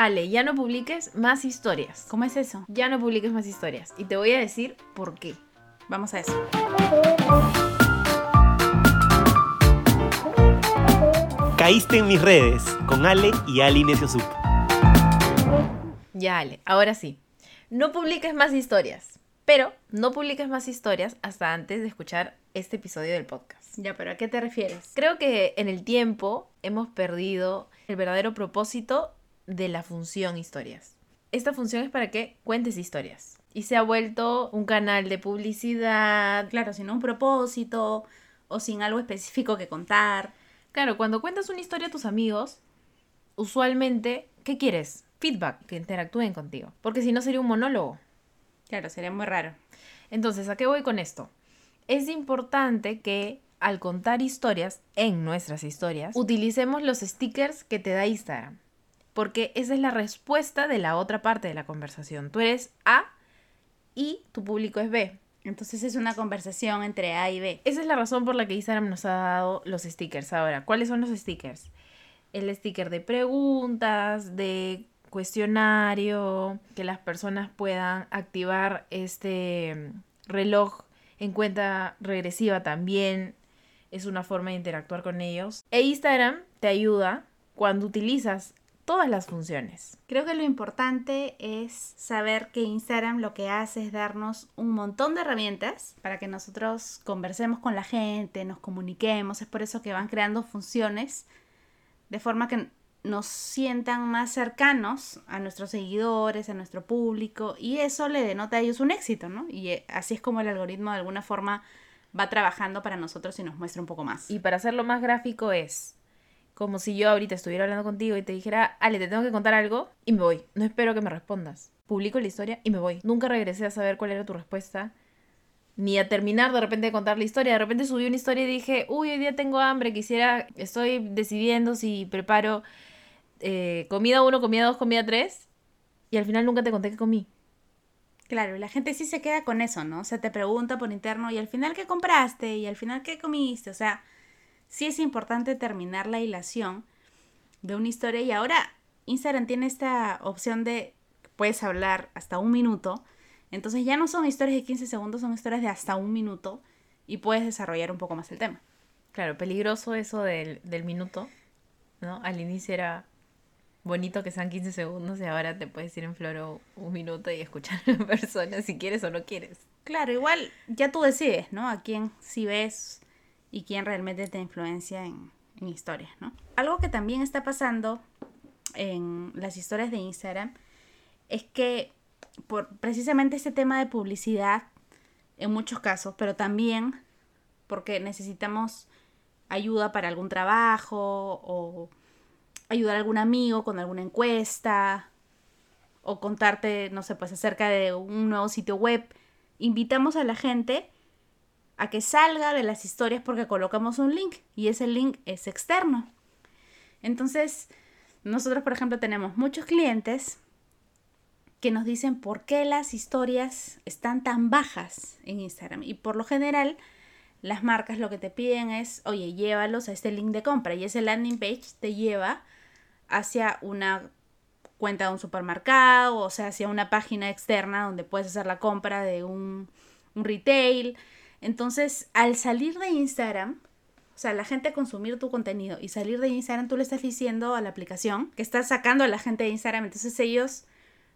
Ale, ya no publiques más historias. ¿Cómo es eso? Ya no publiques más historias. Y te voy a decir por qué. Vamos a eso. Caíste en mis redes con Ale y Ali Sup. Ya, Ale, ahora sí. No publiques más historias. Pero no publiques más historias hasta antes de escuchar este episodio del podcast. Ya, pero ¿a qué te refieres? Creo que en el tiempo hemos perdido el verdadero propósito de la función historias. Esta función es para que cuentes historias. Y se ha vuelto un canal de publicidad. Claro, sin un propósito o sin algo específico que contar. Claro, cuando cuentas una historia a tus amigos, usualmente, ¿qué quieres? Feedback, que interactúen contigo. Porque si no sería un monólogo. Claro, sería muy raro. Entonces, ¿a qué voy con esto? Es importante que al contar historias, en nuestras historias, utilicemos los stickers que te da Instagram. Porque esa es la respuesta de la otra parte de la conversación. Tú eres A y tu público es B. Entonces es una conversación entre A y B. Esa es la razón por la que Instagram nos ha dado los stickers. Ahora, ¿cuáles son los stickers? El sticker de preguntas, de cuestionario, que las personas puedan activar este reloj en cuenta regresiva también. Es una forma de interactuar con ellos. E Instagram te ayuda cuando utilizas todas las funciones. Creo que lo importante es saber que Instagram lo que hace es darnos un montón de herramientas para que nosotros conversemos con la gente, nos comuniquemos. Es por eso que van creando funciones de forma que nos sientan más cercanos a nuestros seguidores, a nuestro público, y eso le denota a ellos un éxito, ¿no? Y eh, así es como el algoritmo de alguna forma va trabajando para nosotros y nos muestra un poco más. Y para hacerlo más gráfico es, como si yo ahorita estuviera hablando contigo y te dijera, Ale, te tengo que contar algo y me voy. No espero que me respondas. Publico la historia y me voy. Nunca regresé a saber cuál era tu respuesta. Ni a terminar de repente de contar la historia. De repente subí una historia y dije, uy, hoy día tengo hambre, quisiera, estoy decidiendo si preparo eh, comida 1, comida 2, comida 3. Y al final nunca te conté que comí. Claro, la gente sí se queda con eso, ¿no? O sea, te pregunta por interno, ¿y al final qué compraste? ¿Y al final qué comiste? O sea, sí es importante terminar la hilación de una historia y ahora Instagram tiene esta opción de puedes hablar hasta un minuto. Entonces ya no son historias de 15 segundos, son historias de hasta un minuto y puedes desarrollar un poco más el tema. Claro, peligroso eso del, del minuto, ¿no? Al inicio era bonito que sean 15 segundos y ahora te puedes ir en floro un minuto y escuchar a la persona si quieres o no quieres. Claro, igual ya tú decides, ¿no? A quién si ves y quién realmente te influencia en, historias, ¿no? Algo que también está pasando en las historias de Instagram es que por precisamente este tema de publicidad, en muchos casos, pero también porque necesitamos ayuda para algún trabajo o ayudar a algún amigo con alguna encuesta o contarte, no sé, pues acerca de un nuevo sitio web, invitamos a la gente a que salga de las historias porque colocamos un link y ese link es externo. Entonces, nosotros, por ejemplo, tenemos muchos clientes que nos dicen por qué las historias están tan bajas en Instagram. Y por lo general, las marcas lo que te piden es, oye, llévalos a este link de compra y ese landing page te lleva hacia una cuenta de un supermercado, o sea, hacia una página externa donde puedes hacer la compra de un, un retail. Entonces, al salir de Instagram, o sea, la gente consumir tu contenido y salir de Instagram, tú le estás diciendo a la aplicación que estás sacando a la gente de Instagram. Entonces ellos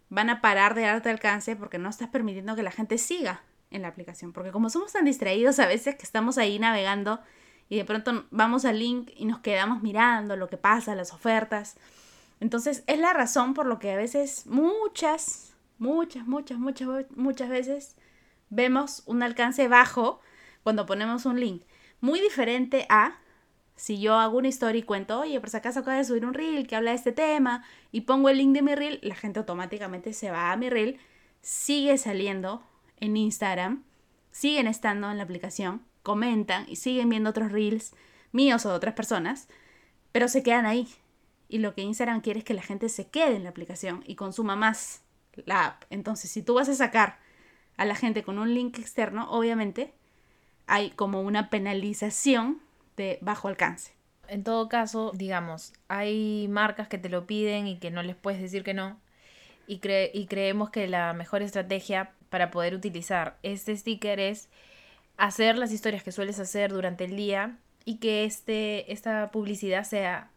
van a parar de darte alcance porque no estás permitiendo que la gente siga en la aplicación. Porque como somos tan distraídos a veces que estamos ahí navegando y de pronto vamos al link y nos quedamos mirando lo que pasa, las ofertas. Entonces es la razón por lo que a veces muchas, muchas, muchas, muchas, muchas veces vemos un alcance bajo cuando ponemos un link. Muy diferente a si yo hago una historia y cuento, oye, por si acaso acabo de subir un reel que habla de este tema y pongo el link de mi reel, la gente automáticamente se va a mi reel, sigue saliendo en Instagram, siguen estando en la aplicación, comentan y siguen viendo otros reels míos o de otras personas, pero se quedan ahí. Y lo que Instagram quiere es que la gente se quede en la aplicación y consuma más la app. Entonces, si tú vas a sacar a la gente con un link externo, obviamente hay como una penalización de bajo alcance. en todo caso, digamos, hay marcas que te lo piden y que no les puedes decir que no. Y, cre- y creemos que la mejor estrategia para poder utilizar este sticker es hacer las historias que sueles hacer durante el día y que este, esta publicidad sea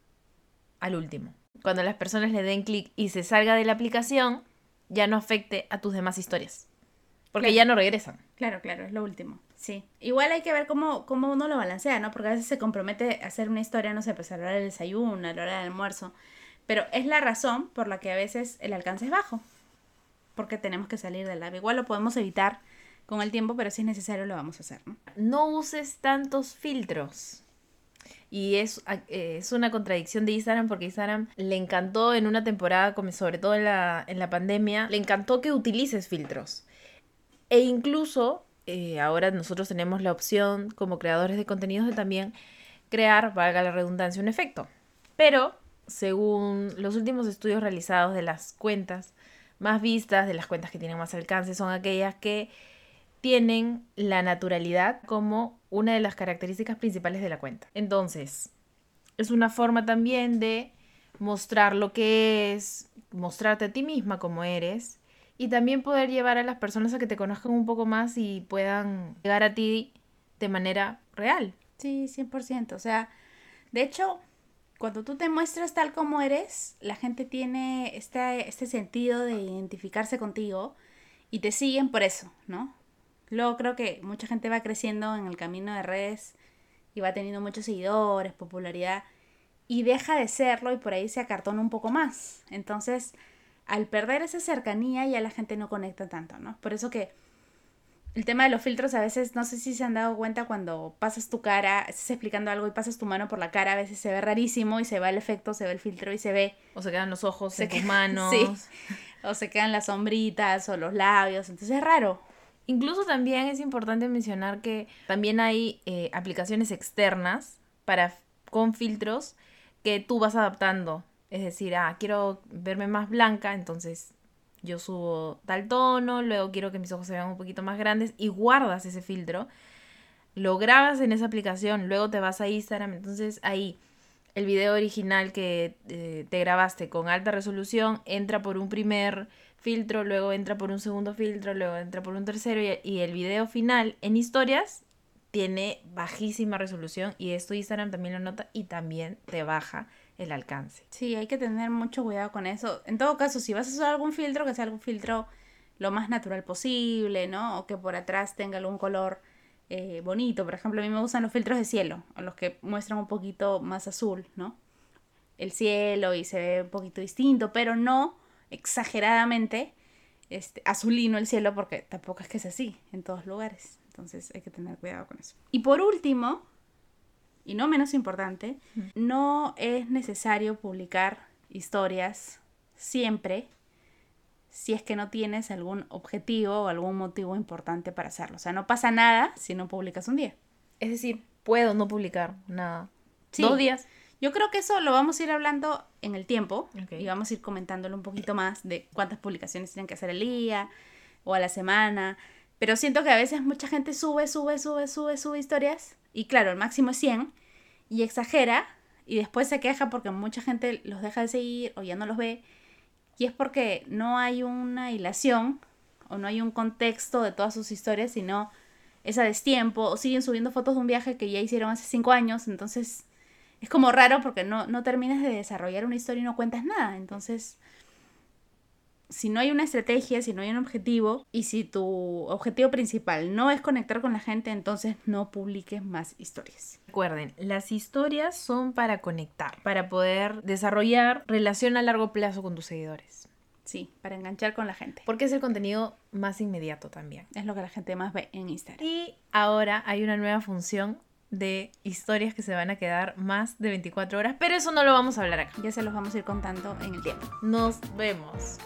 al último. Cuando las personas le den clic y se salga de la aplicación, ya no afecte a tus demás historias. Porque Claro. ya no regresan. Claro, claro, es lo último. Sí. Igual hay que ver cómo, cómo uno lo balancea, ¿no? Porque a veces se compromete a hacer una historia, no sé, pues a la hora del desayuno, a la hora del almuerzo. Pero es la razón por la que a veces el alcance es bajo. Porque tenemos que salir del live. Igual lo podemos evitar con el tiempo, pero si es necesario lo vamos a hacer, ¿no? no uses tantos filtros. Y es, eh, es una contradicción de Instagram porque Instagram le encantó en una temporada, sobre todo en la, en la pandemia, le encantó que utilices filtros. E incluso eh, ahora nosotros tenemos la opción como creadores de contenidos de también crear, valga la redundancia, un efecto. Pero según los últimos estudios realizados de las cuentas más vistas, de las cuentas que tienen más alcance, son aquellas que tienen la naturalidad como una de las características principales de la cuenta. Entonces, es una forma también de mostrar lo que es, mostrarte a ti misma como eres y también poder llevar a las personas a que te conozcan un poco más y puedan llegar a ti de manera real. Sí, 100%. O sea, de hecho, cuando tú te muestras tal como eres, la gente tiene este, este sentido de identificarse contigo y te siguen por eso, ¿no? Luego creo que mucha gente va creciendo en el camino de redes y va teniendo muchos seguidores, popularidad, y deja de serlo y por ahí se acartona un poco más. Entonces, al perder esa cercanía ya la gente no conecta tanto, ¿no? Por eso que el tema de los filtros a veces, no sé si se han dado cuenta cuando pasas tu cara, estás explicando algo y pasas tu mano por la cara, a veces se ve rarísimo y se va el efecto, se ve el filtro y se ve, O se quedan los ojos Se en tus manos. sí. o se quedan las sombritas o los labios, entonces es raro. Incluso también es importante mencionar que también hay eh, aplicaciones externas para con filtros que tú vas adaptando. Es decir, ah, quiero verme más blanca, entonces yo subo tal tono, luego quiero que mis ojos se vean un poquito más grandes y guardas ese filtro. Lo grabas en esa aplicación, luego te vas a Instagram, entonces ahí el video original que eh, te grabaste con alta resolución entra por un primer filtro, luego entra por un segundo filtro, luego entra por un tercero y, y el video final en historias tiene bajísima resolución y esto Instagram también lo nota y también te baja el alcance. Sí, hay que tener mucho cuidado con eso. En todo caso, si vas a usar algún filtro, que sea algún filtro lo más natural posible, ¿no? O que por atrás tenga algún color eh, bonito. Por ejemplo, a mí me gustan los filtros de cielo, o los que muestran un poquito más azul, ¿no? El cielo y se ve un poquito distinto, pero no exageradamente este, azulino el cielo, porque tampoco es que es así en todos lugares. Entonces hay que tener cuidado con eso. Y por último, y no menos importante, no es necesario publicar historias siempre si es que no tienes algún objetivo o algún motivo importante para hacerlo. O sea, no pasa nada si no publicas un día. Es decir, puedo no publicar nada. Sí. Dos días. Yo creo que eso lo vamos a ir hablando en el tiempo y vamos a ir comentándolo un poquito más de cuántas publicaciones tienen que hacer el día o a la semana. Pero siento que a veces mucha gente sube, sube, sube, sube, sube historias y claro, el máximo es 100 y exagera y después se queja porque mucha gente los deja de seguir o ya no los ve y es porque no hay una hilación o no hay un contexto de todas sus historias, sino es a destiempo o siguen subiendo fotos de un viaje que ya hicieron hace 5 años, entonces es como raro porque no, no terminas de desarrollar una historia y no cuentas nada. Entonces, si no hay una estrategia, si no hay un objetivo y si tu objetivo principal no es conectar con la gente, entonces no publiques más historias. Recuerden, las historias son para conectar, para poder desarrollar relación a largo plazo con tus seguidores. Sí, para enganchar con la gente. Porque es el contenido más inmediato también. Es lo que la gente más ve en Instagram. Y ahora hay una nueva función de historias que se van a quedar más de 24 horas, pero eso no lo vamos a hablar acá. Ya se los vamos a ir contando en el tiempo. Nos vemos.